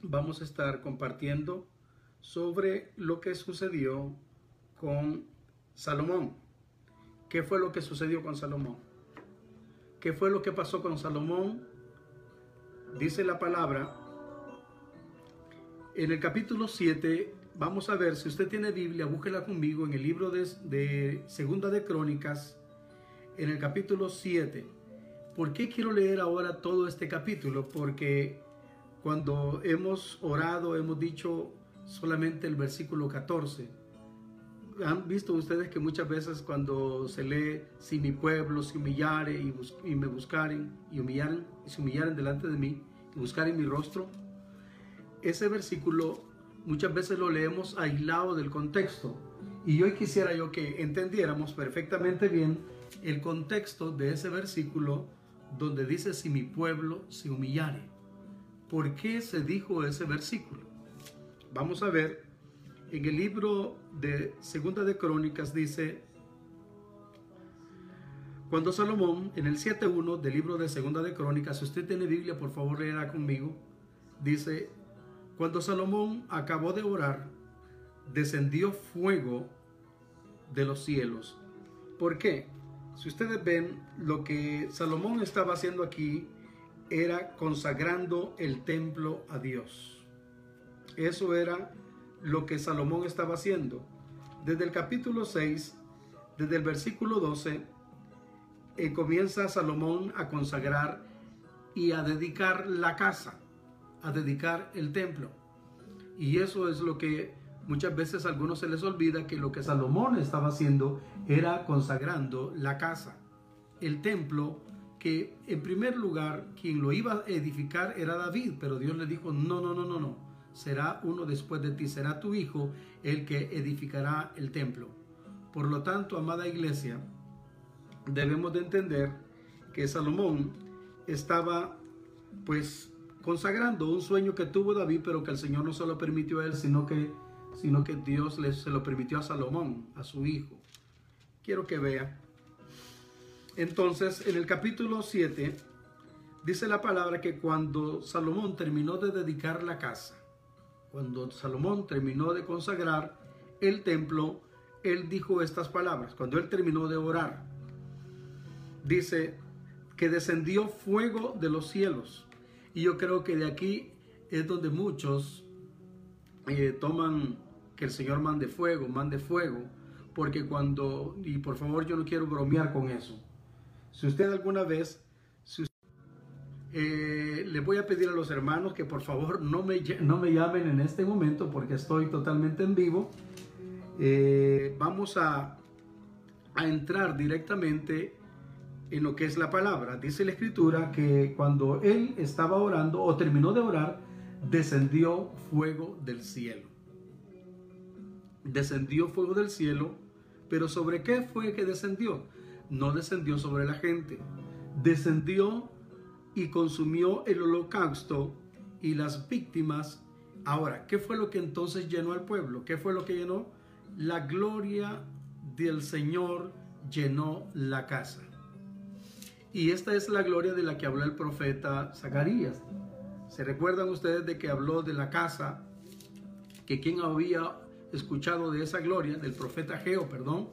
vamos a estar compartiendo sobre lo que sucedió con Salomón. ¿Qué fue lo que sucedió con Salomón? ¿Qué fue lo que pasó con Salomón? Dice la palabra en el capítulo 7, vamos a ver, si usted tiene Biblia, búsquela conmigo en el libro de, de Segunda de Crónicas, en el capítulo 7. ¿Por qué quiero leer ahora todo este capítulo? Porque cuando hemos orado, hemos dicho solamente el versículo 14. Han visto ustedes que muchas veces cuando se lee, si mi pueblo se humillare y, y me buscaren y humillaren, y se humillaren delante de mí y buscaren mi rostro, ese versículo muchas veces lo leemos aislado del contexto. Y hoy quisiera yo que entendiéramos perfectamente bien el contexto de ese versículo donde dice si mi pueblo se humillare. ¿Por qué se dijo ese versículo? Vamos a ver, en el libro de Segunda de Crónicas dice, cuando Salomón, en el 7.1 del libro de Segunda de Crónicas, si usted tiene Biblia, por favor léela conmigo, dice, cuando Salomón acabó de orar, descendió fuego de los cielos. ¿Por qué? Si ustedes ven, lo que Salomón estaba haciendo aquí era consagrando el templo a Dios. Eso era lo que Salomón estaba haciendo. Desde el capítulo 6, desde el versículo 12, eh, comienza Salomón a consagrar y a dedicar la casa a dedicar el templo. Y eso es lo que muchas veces a algunos se les olvida, que lo que Salomón estaba haciendo era consagrando la casa, el templo, que en primer lugar quien lo iba a edificar era David, pero Dios le dijo, no, no, no, no, no, será uno después de ti, será tu hijo el que edificará el templo. Por lo tanto, amada iglesia, debemos de entender que Salomón estaba pues consagrando un sueño que tuvo David, pero que el Señor no se lo permitió a él, sino que, sino que Dios le, se lo permitió a Salomón, a su hijo. Quiero que vea. Entonces, en el capítulo 7, dice la palabra que cuando Salomón terminó de dedicar la casa, cuando Salomón terminó de consagrar el templo, él dijo estas palabras, cuando él terminó de orar, dice que descendió fuego de los cielos. Y yo creo que de aquí es donde muchos eh, toman que el Señor mande fuego, mande fuego, porque cuando, y por favor yo no quiero bromear con eso, si usted alguna vez, eh, le voy a pedir a los hermanos que por favor no me, no me llamen en este momento porque estoy totalmente en vivo, eh, vamos a, a entrar directamente en lo que es la palabra. Dice la escritura que cuando él estaba orando o terminó de orar, descendió fuego del cielo. Descendió fuego del cielo, pero ¿sobre qué fue que descendió? No descendió sobre la gente, descendió y consumió el holocausto y las víctimas. Ahora, ¿qué fue lo que entonces llenó al pueblo? ¿Qué fue lo que llenó? La gloria del Señor llenó la casa. Y esta es la gloria de la que habló el profeta Zacarías. ¿Se recuerdan ustedes de que habló de la casa? Que quien había escuchado de esa gloria, del profeta Geo, perdón,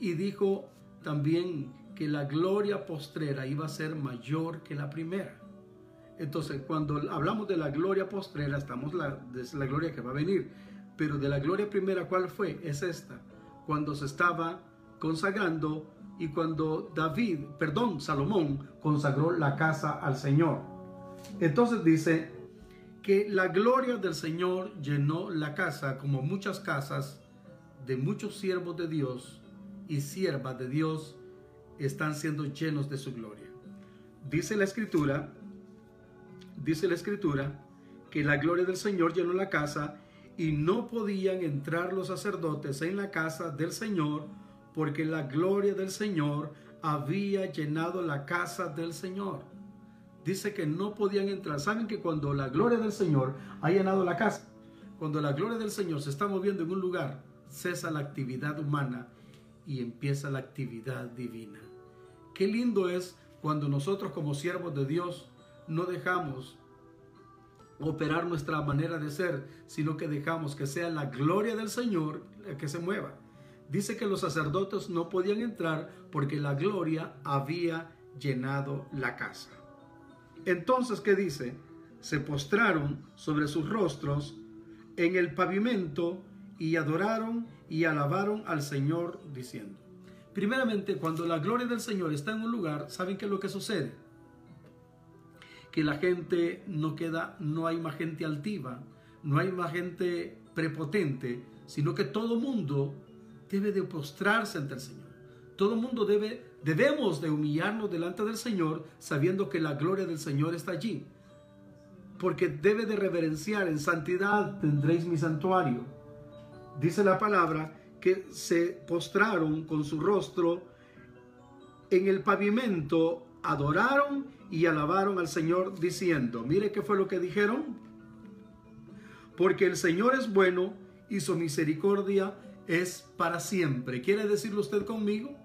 y dijo también que la gloria postrera iba a ser mayor que la primera. Entonces, cuando hablamos de la gloria postrera, estamos la, de la gloria que va a venir. Pero de la gloria primera, ¿cuál fue? Es esta. Cuando se estaba consagrando y cuando David, perdón, Salomón consagró la casa al Señor. Entonces dice que la gloria del Señor llenó la casa como muchas casas de muchos siervos de Dios y siervas de Dios están siendo llenos de su gloria. Dice la escritura, dice la escritura que la gloria del Señor llenó la casa y no podían entrar los sacerdotes en la casa del Señor porque la gloria del Señor había llenado la casa del Señor. Dice que no podían entrar. Saben que cuando la gloria del Señor ha llenado la casa, cuando la gloria del Señor se está moviendo en un lugar, cesa la actividad humana y empieza la actividad divina. Qué lindo es cuando nosotros como siervos de Dios no dejamos operar nuestra manera de ser, sino que dejamos que sea la gloria del Señor la que se mueva. Dice que los sacerdotes no podían entrar porque la gloria había llenado la casa. Entonces, ¿qué dice? Se postraron sobre sus rostros en el pavimento y adoraron y alabaron al Señor diciendo. Primeramente, cuando la gloria del Señor está en un lugar, ¿saben qué es lo que sucede? Que la gente no queda, no hay más gente altiva, no hay más gente prepotente, sino que todo mundo debe de postrarse ante el Señor. Todo mundo debe, debemos de humillarnos delante del Señor sabiendo que la gloria del Señor está allí. Porque debe de reverenciar, en santidad tendréis mi santuario. Dice la palabra que se postraron con su rostro en el pavimento, adoraron y alabaron al Señor diciendo, mire qué fue lo que dijeron. Porque el Señor es bueno y su misericordia es para siempre. ¿Quiere decirlo usted conmigo?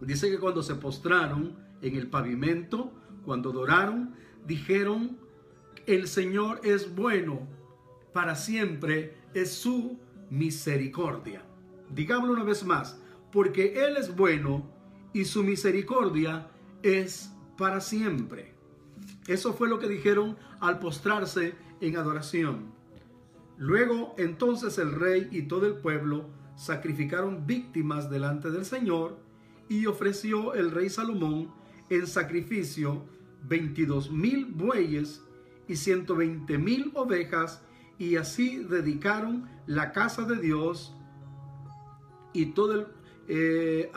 Dice que cuando se postraron en el pavimento, cuando adoraron, dijeron, el Señor es bueno, para siempre es su misericordia. Digámoslo una vez más, porque Él es bueno y su misericordia es para siempre. Eso fue lo que dijeron al postrarse en adoración. Luego entonces el rey y todo el pueblo sacrificaron víctimas delante del Señor y ofreció el rey Salomón en sacrificio 22 mil bueyes y 120 mil ovejas y así dedicaron la casa de Dios y todo el... Eh,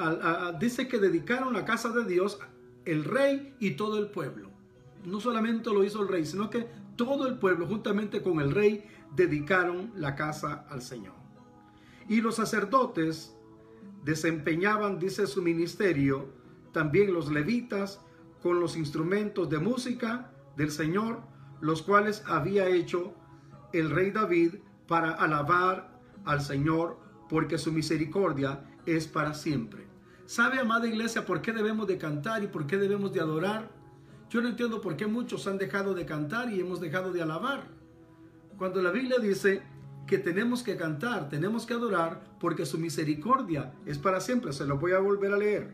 dice que dedicaron la casa de Dios el rey y todo el pueblo. No solamente lo hizo el rey, sino que todo el pueblo, juntamente con el rey, dedicaron la casa al Señor. Y los sacerdotes desempeñaban, dice su ministerio, también los levitas, con los instrumentos de música del Señor, los cuales había hecho el rey David para alabar al Señor, porque su misericordia es para siempre. ¿Sabe, amada iglesia, por qué debemos de cantar y por qué debemos de adorar? Yo no entiendo por qué muchos han dejado de cantar y hemos dejado de alabar. Cuando la Biblia dice que tenemos que cantar, tenemos que adorar, porque su misericordia es para siempre. Se lo voy a volver a leer.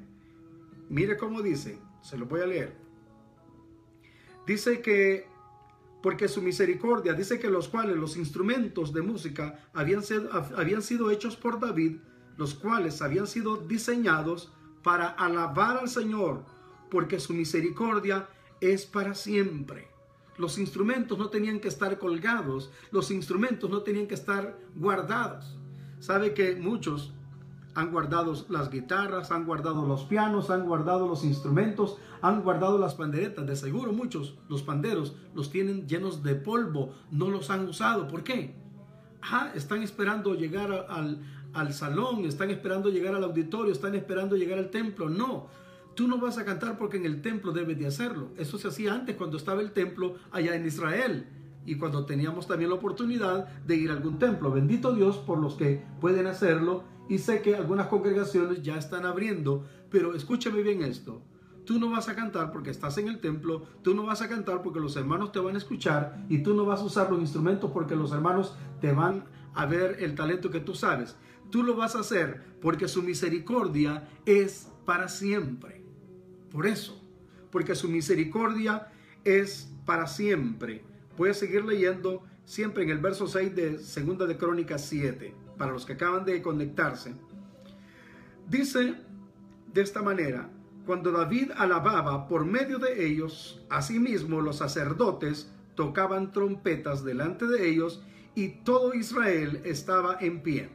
Mire cómo dice, se lo voy a leer. Dice que, porque su misericordia, dice que los cuales los instrumentos de música habían habían sido hechos por David, los cuales habían sido diseñados para alabar al Señor, porque su misericordia es para siempre. Los instrumentos no tenían que estar colgados, los instrumentos no tenían que estar guardados. Sabe que muchos han guardado las guitarras, han guardado los pianos, han guardado los instrumentos, han guardado las panderetas. De seguro muchos, los panderos, los tienen llenos de polvo, no los han usado. ¿Por qué? Ah, están esperando llegar al, al salón, están esperando llegar al auditorio, están esperando llegar al templo. No, Tú no vas a cantar porque en el templo debes de hacerlo. Eso se hacía antes cuando estaba el templo allá en Israel y cuando teníamos también la oportunidad de ir a algún templo. Bendito Dios por los que pueden hacerlo y sé que algunas congregaciones ya están abriendo, pero escúchame bien esto. Tú no vas a cantar porque estás en el templo, tú no vas a cantar porque los hermanos te van a escuchar y tú no vas a usar los instrumentos porque los hermanos te van a ver el talento que tú sabes. Tú lo vas a hacer porque su misericordia es para siempre. Por eso, porque su misericordia es para siempre. Puedes seguir leyendo siempre en el verso 6 de Segunda de Crónicas 7, para los que acaban de conectarse. Dice de esta manera, cuando David alababa por medio de ellos, asimismo los sacerdotes tocaban trompetas delante de ellos y todo Israel estaba en pie.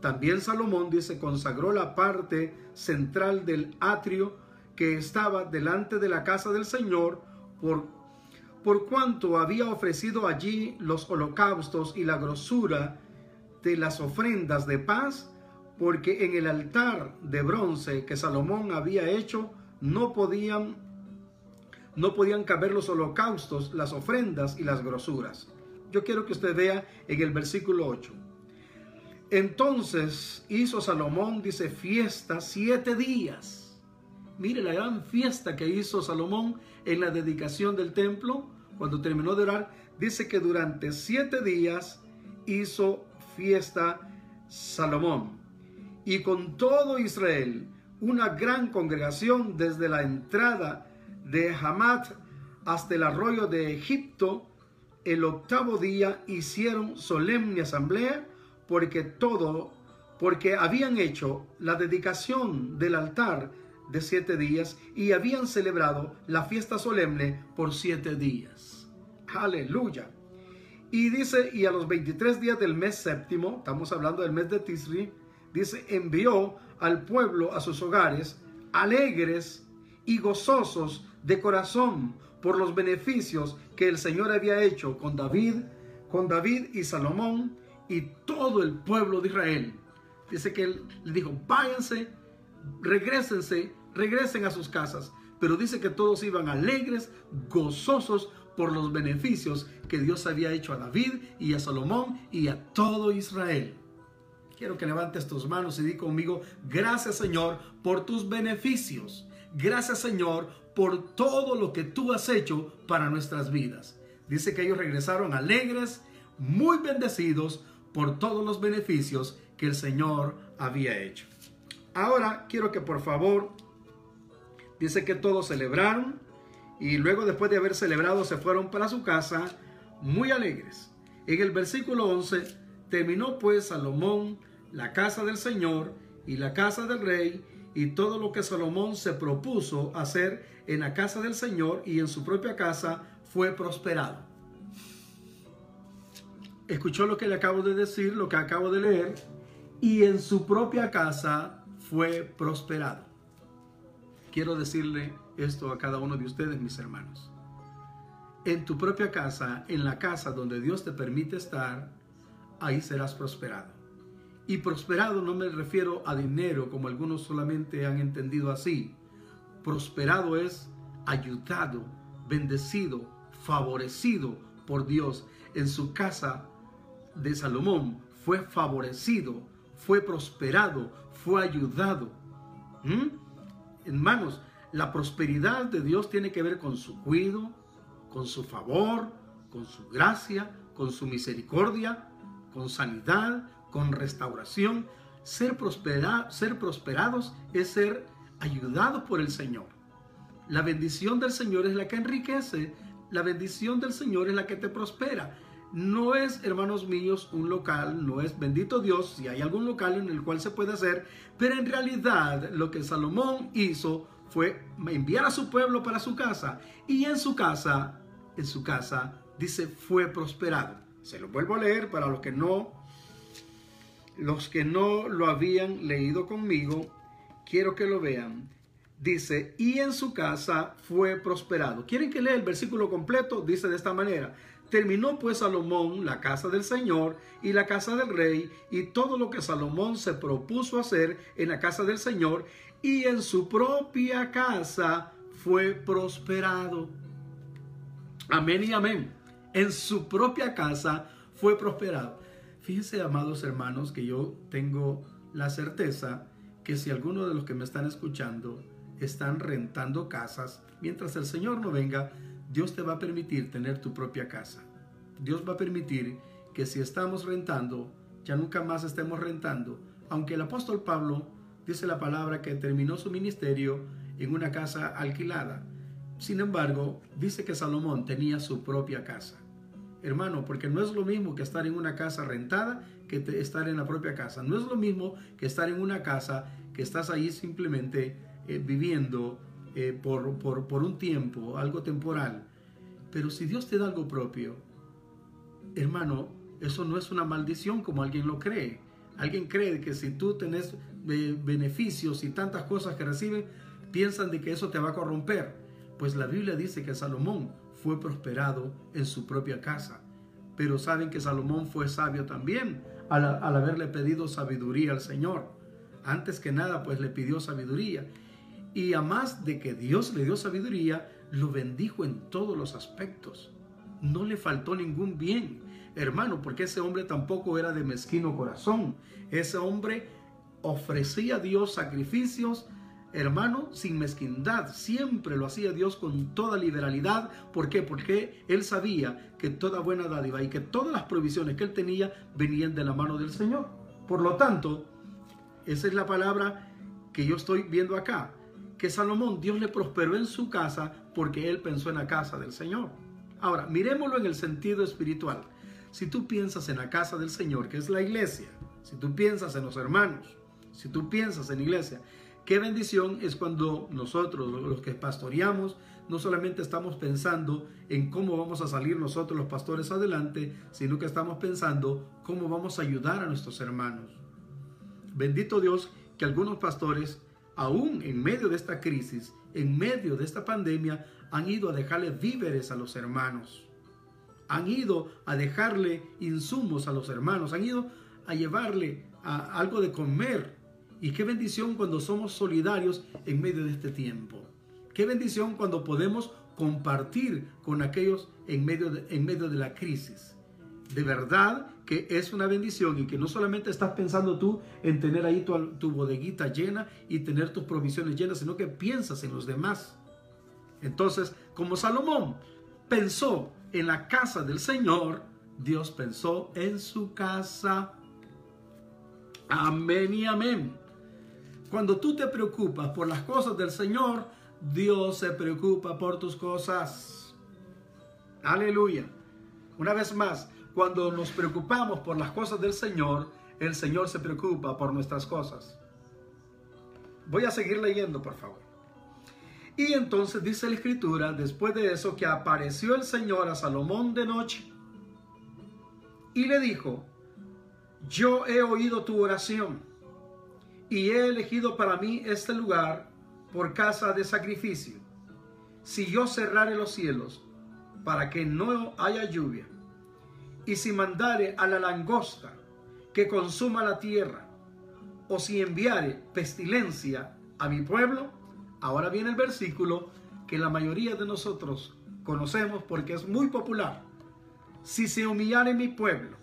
También Salomón dice consagró la parte central del atrio que estaba delante de la casa del Señor, por, por cuanto había ofrecido allí los holocaustos y la grosura de las ofrendas de paz, porque en el altar de bronce que Salomón había hecho no podían no podían caber los holocaustos, las ofrendas y las grosuras. Yo quiero que usted vea en el versículo 8. Entonces hizo Salomón, dice, fiesta siete días Mire la gran fiesta que hizo Salomón en la dedicación del templo. Cuando terminó de orar, dice que durante siete días hizo fiesta Salomón. Y con todo Israel, una gran congregación desde la entrada de Hamat hasta el arroyo de Egipto, el octavo día hicieron solemne asamblea porque todo, porque habían hecho la dedicación del altar de siete días y habían celebrado la fiesta solemne por siete días. Aleluya. Y dice, y a los 23 días del mes séptimo, estamos hablando del mes de Tisri, dice, envió al pueblo a sus hogares alegres y gozosos de corazón por los beneficios que el Señor había hecho con David, con David y Salomón y todo el pueblo de Israel. Dice que él le dijo, váyanse, regresense, regresen a sus casas. Pero dice que todos iban alegres, gozosos por los beneficios que Dios había hecho a David y a Salomón y a todo Israel. Quiero que levantes tus manos y di conmigo, gracias Señor por tus beneficios. Gracias Señor por todo lo que tú has hecho para nuestras vidas. Dice que ellos regresaron alegres, muy bendecidos por todos los beneficios que el Señor había hecho. Ahora quiero que por favor, dice que todos celebraron y luego después de haber celebrado se fueron para su casa muy alegres. En el versículo 11 terminó pues Salomón la casa del Señor y la casa del rey y todo lo que Salomón se propuso hacer en la casa del Señor y en su propia casa fue prosperado. Escuchó lo que le acabo de decir, lo que acabo de leer, y en su propia casa fue prosperado. Quiero decirle esto a cada uno de ustedes, mis hermanos. En tu propia casa, en la casa donde Dios te permite estar, ahí serás prosperado. Y prosperado no me refiero a dinero como algunos solamente han entendido así. Prosperado es ayudado, bendecido, favorecido por Dios. En su casa de Salomón fue favorecido, fue prosperado, fue ayudado. ¿Mm? Hermanos, la prosperidad de Dios tiene que ver con su cuidado, con su favor, con su gracia, con su misericordia, con sanidad, con restauración. Ser, ser prosperados es ser ayudados por el Señor. La bendición del Señor es la que enriquece. La bendición del Señor es la que te prospera. No es, hermanos míos, un local, no es bendito Dios si hay algún local en el cual se puede hacer, pero en realidad lo que Salomón hizo fue enviar a su pueblo para su casa y en su casa, en su casa, dice, fue prosperado. Se lo vuelvo a leer para los que no los que no lo habían leído conmigo, quiero que lo vean. Dice, y en su casa fue prosperado. ¿Quieren que lea el versículo completo? Dice de esta manera. Terminó pues Salomón la casa del Señor y la casa del rey y todo lo que Salomón se propuso hacer en la casa del Señor y en su propia casa fue prosperado. Amén y amén. En su propia casa fue prosperado. Fíjense, amados hermanos, que yo tengo la certeza que si alguno de los que me están escuchando están rentando casas, mientras el Señor no venga, Dios te va a permitir tener tu propia casa. Dios va a permitir que si estamos rentando, ya nunca más estemos rentando. Aunque el apóstol Pablo dice la palabra que terminó su ministerio en una casa alquilada. Sin embargo, dice que Salomón tenía su propia casa hermano, porque no es lo mismo que estar en una casa rentada que estar en la propia casa. No es lo mismo que estar en una casa que estás ahí simplemente eh, viviendo eh, por, por un tiempo, algo temporal. Pero si Dios te da algo propio, hermano, eso no es una maldición como alguien lo cree. Alguien cree que si tú tenés eh, beneficios y tantas cosas que reciben, piensan de que eso te va a corromper. Pues la Biblia dice que Salomón fue prosperado en su propia casa. Pero saben que Salomón fue sabio también al, haberle pedido sabiduría al Señor. Antes que nada, pues le pidió sabiduría. Y a más de que Dios le dio sabiduría, lo bendijo en todos los aspectos. No le faltó ningún bien, hermano, porque ese hombre tampoco era de mezquino corazón. Ese hombre ofrecía a Dios sacrificios hermano, sin mezquindad. Siempre lo hacía Dios con toda liberalidad. ¿Por qué? Porque él sabía que toda buena dádiva y que todas las provisiones que él tenía venían de la mano del Señor. Por lo tanto, esa es la palabra que yo estoy viendo acá. Que Salomón, Dios le prosperó en su casa porque él pensó en la casa del Señor. Ahora, miremoslo en el sentido espiritual. Si tú piensas en la casa del Señor, que es la iglesia, si tú piensas en los hermanos, si tú piensas en iglesia, qué bendición es cuando nosotros, los que pastoreamos, no solamente estamos pensando en cómo vamos a salir nosotros los pastores adelante, sino que estamos pensando cómo vamos a ayudar a nuestros hermanos. Bendito Dios que algunos pastores, aún en medio de esta crisis, en medio de esta pandemia, han ido a dejarle víveres a los hermanos. Han ido a dejarle insumos a los hermanos. Han ido a llevarle algo de comer. Y qué bendición cuando somos solidarios en medio de este tiempo. Qué bendición cuando podemos compartir con aquellos en medio de la crisis. De verdad que es una bendición y que no solamente estás pensando tú en tener ahí tu, tu bodeguita llena y tener tus provisiones llenas, sino que piensas en los demás. Entonces, como Salomón pensó en la casa del Señor, Dios pensó en su casa. Amén y amén. Cuando tú te preocupas por las cosas del Señor, Dios se preocupa por tus cosas. Aleluya. Una vez más, cuando nos preocupamos por las cosas del Señor, el Señor se preocupa por nuestras cosas. Voy a seguir leyendo, por favor. Y entonces dice la escritura, después de eso, que apareció el Señor a Salomón de noche y le dijo, yo he oído tu oración y he elegido para mí este lugar por casa de sacrificio. Si yo cerrare los cielos para que no haya lluvia, y si mandare a la langosta que consuma la tierra, o si enviare pestilencia a mi pueblo, Ahora viene el versículo que la mayoría de nosotros conocemos porque es muy popular. Si se humillare mi pueblo,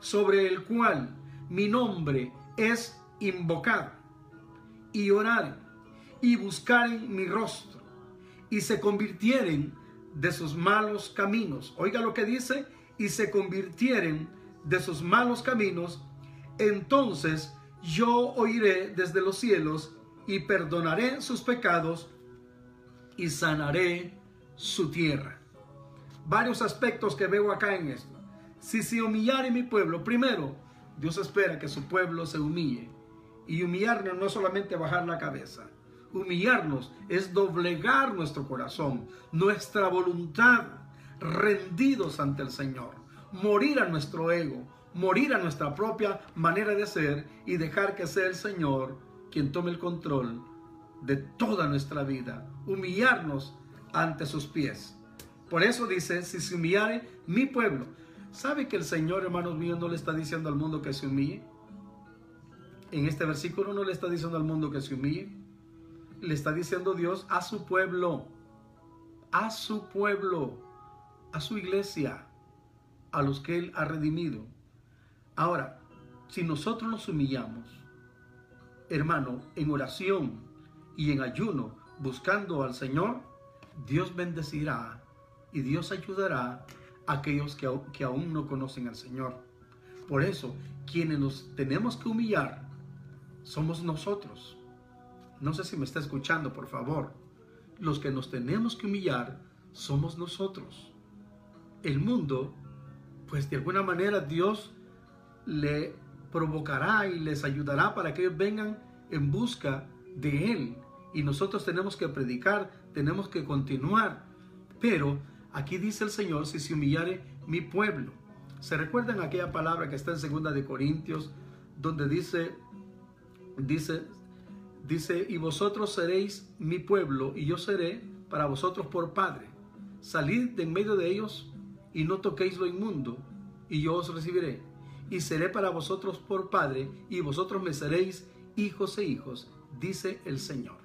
sobre el cual mi nombre es invocado, y oraren, y buscaren mi rostro, y se convirtieren de sus malos caminos. Oiga lo que dice, y se convirtieren de sus malos caminos, entonces yo oiré desde los cielos y perdonaré sus pecados y sanaré su tierra. Varios aspectos que veo acá en esto. Si se humillare mi pueblo, primero, Dios espera que su pueblo se humille. Y humillarnos no es solamente bajar la cabeza. Humillarnos es doblegar nuestro corazón, nuestra voluntad, rendidos ante el Señor. Morir a nuestro ego, morir a nuestra propia manera de ser y dejar que sea el Señor quien tome el control de toda nuestra vida, humillarnos ante sus pies. Por eso dice, si se humillare mi pueblo, ¿sabe que el Señor, hermanos míos, no le está diciendo al mundo que se humille? En este versículo no le está diciendo al mundo que se humille, le está diciendo Dios a su pueblo, a su pueblo, a su iglesia, a los que Él ha redimido. Ahora, si nosotros nos humillamos, hermano, en oración y en ayuno, buscando al Señor, Dios bendecirá y Dios ayudará a aquellos que, que aún no conocen al Señor. Por eso, quienes nos tenemos que humillar somos nosotros. No sé si me está escuchando, por favor. Los que nos tenemos que humillar somos nosotros. El mundo, pues de alguna manera Dios le provocará y les ayudará para que ellos vengan en busca de Él. Y nosotros tenemos que predicar, tenemos que continuar. Pero aquí dice el Señor, si se humillare mi pueblo. ¿Se recuerdan aquella palabra que está en segunda de Corintios, donde dice, dice, dice, y vosotros seréis mi pueblo, y yo seré para vosotros por Padre. Salid de en medio de ellos y no toquéis lo inmundo, y yo os recibiré y seré para vosotros por Padre, y vosotros me seréis hijos e hijos, dice el Señor.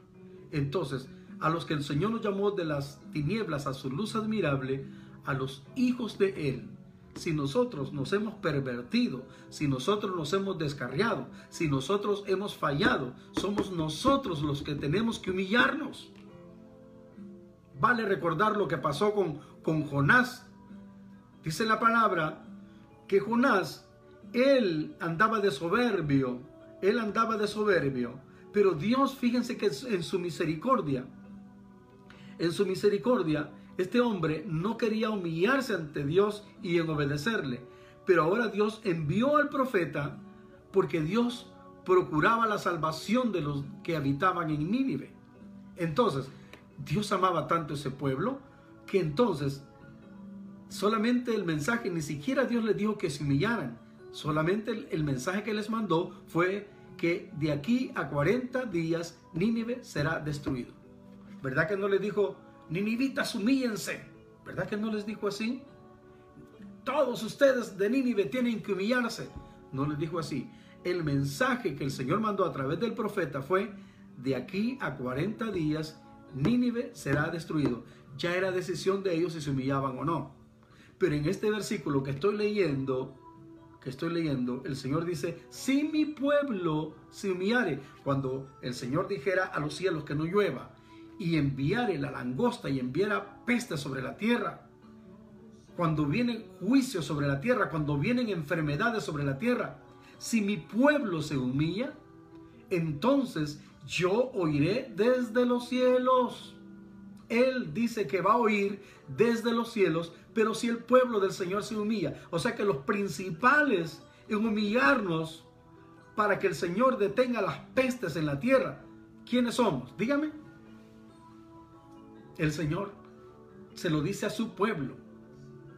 Entonces, a los que el Señor nos llamó de las tinieblas a su luz admirable, a los hijos de Él, si nosotros nos hemos pervertido, si nosotros nos hemos descarriado, si nosotros hemos fallado, somos nosotros los que tenemos que humillarnos. Vale recordar lo que pasó con, con Jonás. Dice la palabra que Jonás, él andaba de soberbio, él andaba de soberbio, pero Dios, fíjense que en su misericordia, en su misericordia, este hombre no quería humillarse ante Dios y en obedecerle. Pero ahora Dios envió al profeta porque Dios procuraba la salvación de los que habitaban en Nínive. Entonces, Dios amaba tanto ese pueblo que entonces solamente el mensaje, ni siquiera Dios les dijo que se humillaran. Solamente el, mensaje que les mandó fue que de aquí a 40 días Nínive será destruido. ¿Verdad que no les dijo, Ninivitas, humíllense? ¿Verdad que no les dijo así? Todos ustedes de Nínive tienen que humillarse. No les dijo así. El mensaje que el Señor mandó a través del profeta fue, de aquí a 40 días Nínive será destruido. Ya era decisión de ellos si se humillaban o no. Pero en este versículo que estoy leyendo, que estoy leyendo, el Señor dice, si mi pueblo se humillare, cuando el Señor dijera a los cielos que no llueva y enviare la langosta y enviara peste sobre la tierra, cuando viene juicio sobre la tierra, cuando vienen enfermedades sobre la tierra, si mi pueblo se humilla, entonces yo oiré desde los cielos. Él dice que va a oír desde los cielos pero si el pueblo del Señor se humilla, o sea que los principales en humillarnos para que el Señor detenga las pestes en la tierra, ¿quiénes somos? Dígame. El Señor se lo dice a su pueblo,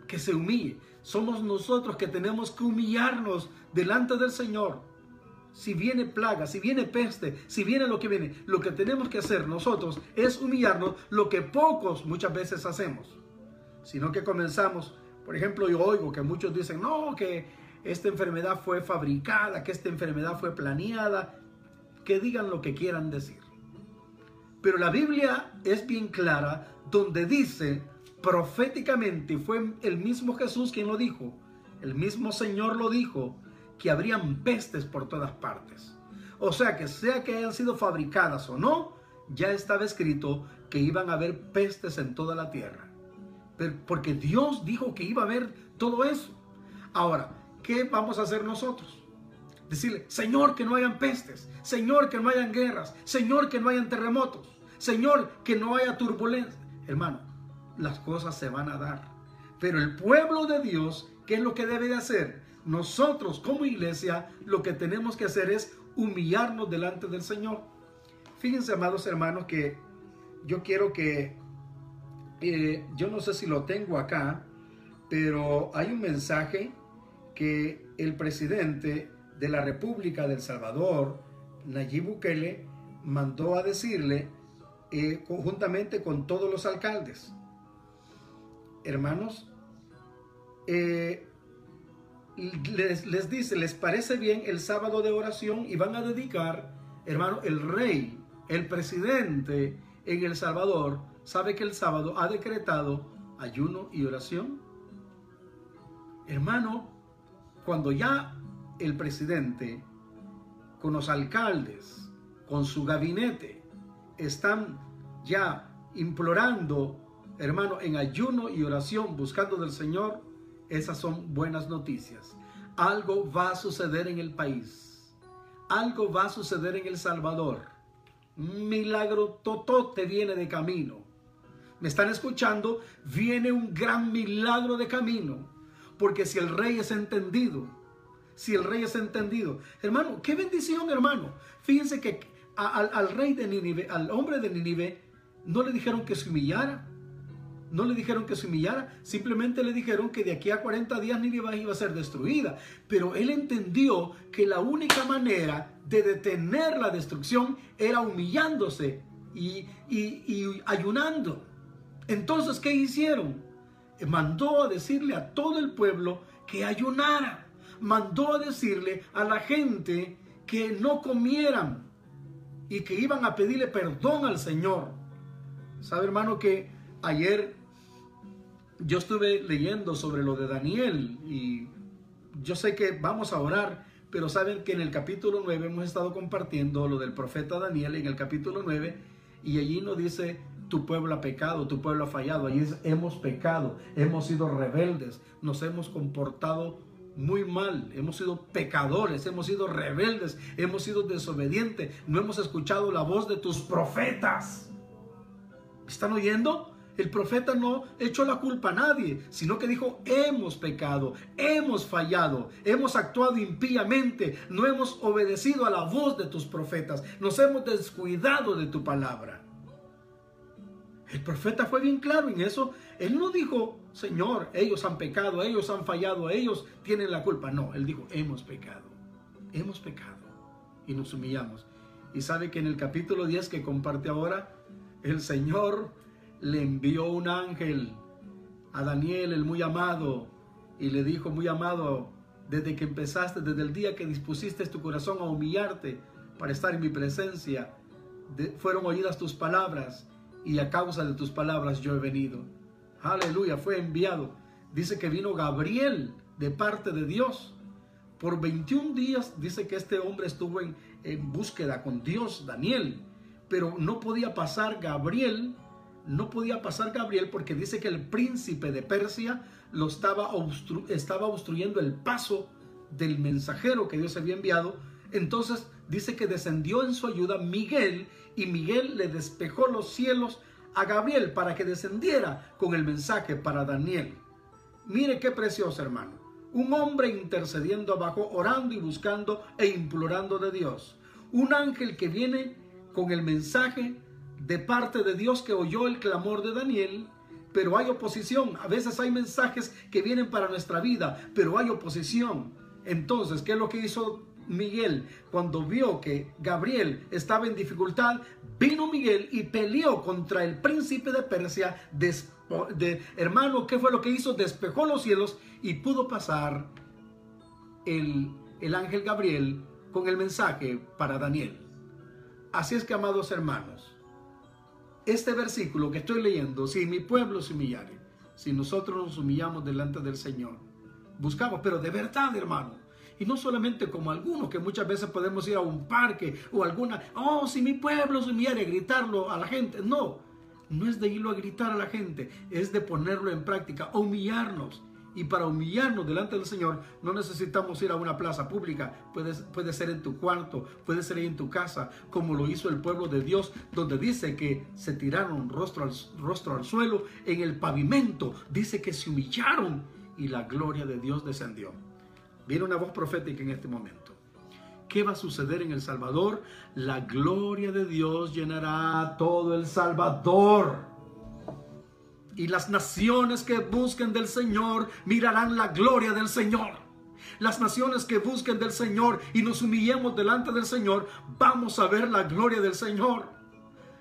que se humille. Somos nosotros que tenemos que humillarnos delante del Señor. Si viene plaga, si viene peste, si viene lo que viene, lo que tenemos que hacer nosotros es humillarnos, lo que pocos muchas veces hacemos sino que comenzamos, por ejemplo, yo oigo que muchos dicen, no, que esta enfermedad fue fabricada, que esta enfermedad fue planeada, que digan lo que quieran decir. Pero la Biblia es bien clara donde dice proféticamente, fue el mismo Jesús quien lo dijo, el mismo Señor lo dijo, que habrían pestes por todas partes. O sea que sea que hayan sido fabricadas o no, ya estaba escrito que iban a haber pestes en toda la tierra porque Dios dijo que iba a haber todo eso. Ahora, ¿qué vamos a hacer nosotros? Decirle, Señor, que no hayan pestes, Señor, que no hayan guerras, Señor, que no hayan terremotos, Señor, que no haya turbulencia. Hermano, las cosas se van a dar. Pero el pueblo de Dios, ¿qué es lo que debe de hacer? Nosotros como iglesia, lo que tenemos que hacer es humillarnos delante del Señor. Fíjense, amados hermanos, que yo quiero que eh, yo no sé si lo tengo acá, pero hay un mensaje que el presidente de la República del Salvador, Nayib Bukele, mandó a decirle eh, conjuntamente con todos los alcaldes. Hermanos, eh, les, les, dice, ¿les parece bien el sábado de oración? Y van a dedicar, hermano, el rey, el presidente en El Salvador, ¿Sabe que el sábado ha decretado ayuno y oración? Hermano, cuando ya el presidente, con los alcaldes, con su gabinete, están ya implorando, hermano, en ayuno y oración, buscando del Señor, esas son buenas noticias. Algo va a suceder en el país. Algo va a suceder en El Salvador. Un milagro totote viene de camino me están escuchando, viene un gran milagro de camino. Porque si el rey es entendido, si el rey es entendido, hermano, qué bendición, hermano. Fíjense que al, rey de Nínive, al hombre de Nínive, no le dijeron que se humillara. No le dijeron que se humillara, simplemente le dijeron que de aquí a 40 días Nínive iba a ser destruida. Pero él entendió que la única manera de detener la destrucción era humillándose y, y ayunando. Entonces, ¿qué hicieron? Mandó a decirle a todo el pueblo que ayunara. Mandó a decirle a la gente que no comieran y que iban a pedirle perdón al Señor. ¿Sabe, hermano, que ayer yo estuve leyendo sobre lo de Daniel y yo sé que vamos a orar, pero saben que en el capítulo 9 hemos estado compartiendo lo del profeta Daniel en el capítulo 9 y allí nos dice, tu pueblo ha pecado, tu pueblo ha fallado, allí hemos pecado, hemos sido rebeldes, nos hemos comportado muy mal, hemos sido pecadores, hemos sido rebeldes, hemos sido desobedientes, no hemos escuchado la voz de tus profetas. ¿Están oyendo? El profeta no echó la culpa a nadie, sino que dijo, hemos pecado, hemos fallado, hemos actuado impíamente, no hemos obedecido a la voz de tus profetas, nos hemos descuidado de tu palabra. El profeta fue bien claro en eso. Él no dijo, Señor, ellos han pecado, ellos han fallado, ellos tienen la culpa. No, él dijo, hemos pecado, hemos pecado y nos humillamos. Y sabe que en el capítulo 10 que comparte ahora, el Señor le envió un ángel a Daniel, el muy amado, y le dijo, muy amado, desde que empezaste, desde el día que dispusiste tu corazón a humillarte para estar en mi presencia, fueron oídas tus palabras y a causa de tus palabras yo he venido. Aleluya, fue enviado. Dice que vino Gabriel de parte de Dios. Por 21 días dice que este hombre estuvo en, en búsqueda con Dios, Daniel, pero no podía pasar Gabriel no podía pasar Gabriel porque dice que el príncipe de Persia lo estaba, estaba obstruyendo el paso del mensajero que Dios había enviado. Entonces dice que descendió en su ayuda Miguel y Miguel le despejó los cielos a Gabriel para que descendiera con el mensaje para Daniel. Mire qué precioso hermano. Un hombre intercediendo abajo, orando y buscando e implorando de Dios. Un ángel que viene con el mensaje de parte de Dios que oyó el clamor de Daniel, pero hay oposición. A veces hay mensajes que vienen para nuestra vida, pero hay oposición. Entonces, ¿qué es lo que hizo Miguel? Cuando vio que Gabriel estaba en dificultad, vino Miguel y peleó contra el príncipe de Persia. De, hermano, ¿qué fue lo que hizo? Despejó los cielos y pudo pasar el, el ángel Gabriel con el mensaje para Daniel. Así es que, amados hermanos, este versículo que estoy leyendo, si mi pueblo se humillare, si nosotros nos humillamos delante del Señor, buscamos, pero de verdad, hermano, y no solamente como algunos que muchas veces podemos ir a un parque o alguna, oh, si mi pueblo se humillare, gritarlo a la gente. No, no es de irlo a gritar a la gente, es de ponerlo en práctica, humillarnos. Y para humillarnos delante del Señor no necesitamos ir a una plaza pública. Puede, puede ser en tu cuarto, puede ser ahí en tu casa, como lo hizo el pueblo de Dios, donde dice que se tiraron rostro rostro al suelo en el pavimento. Dice que se humillaron y la gloria de Dios descendió. Viene una voz profética en este momento. ¿Qué va a suceder en El Salvador? La gloria de Dios llenará todo El Salvador y las naciones que busquen del Señor mirarán la gloria del Señor. Las naciones que busquen del Señor y nos humillemos delante del Señor, vamos a ver la gloria del Señor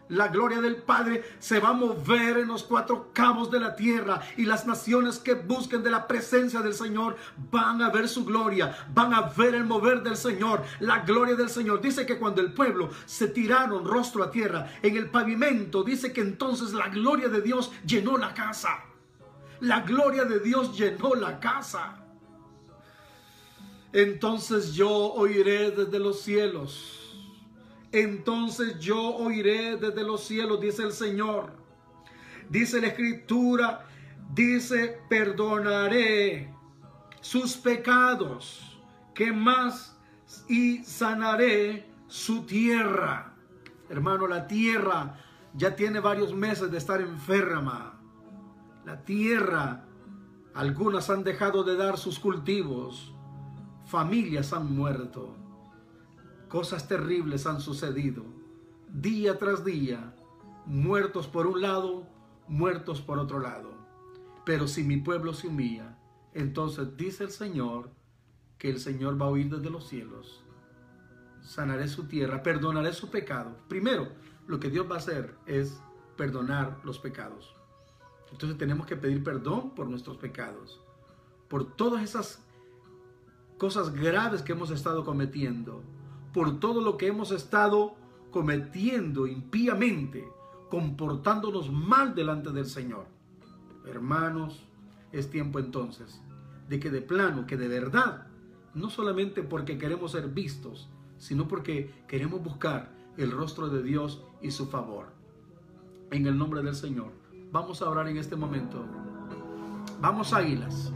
la gloria del Padre se va a mover en los cuatro cabos de la tierra y las naciones que busquen de la presencia del Señor van a ver su gloria, van a ver el mover del Señor, la gloria del Señor. Dice que cuando el pueblo se tiraron rostro a tierra en el pavimento, dice que entonces la gloria de Dios llenó la casa. La gloria de Dios llenó la casa. Entonces yo oiré desde los cielos entonces yo oiré desde los cielos, dice el Señor. Dice la escritura, dice, perdonaré sus pecados, que más y sanaré su tierra. Hermano, la tierra ya tiene varios meses de estar enferma. La tierra, algunas han dejado de dar sus cultivos, familias han muerto. Cosas terribles han sucedido, día tras día, muertos por un lado, muertos por otro lado. Pero si mi pueblo se humilla, entonces dice el Señor que el Señor va a oír desde los cielos. Sanaré su tierra, perdonaré su pecado. Primero, lo que Dios va a hacer es perdonar los pecados. Entonces tenemos que pedir perdón por nuestros pecados, por todas esas cosas graves que hemos estado cometiendo, por todo lo que hemos estado cometiendo impíamente, comportándonos mal delante del Señor. Hermanos, es tiempo entonces de que de plano, que de verdad, no solamente porque queremos ser vistos, sino porque queremos buscar el rostro de Dios y su favor. En el nombre del Señor, vamos a orar en este momento. Vamos águilas.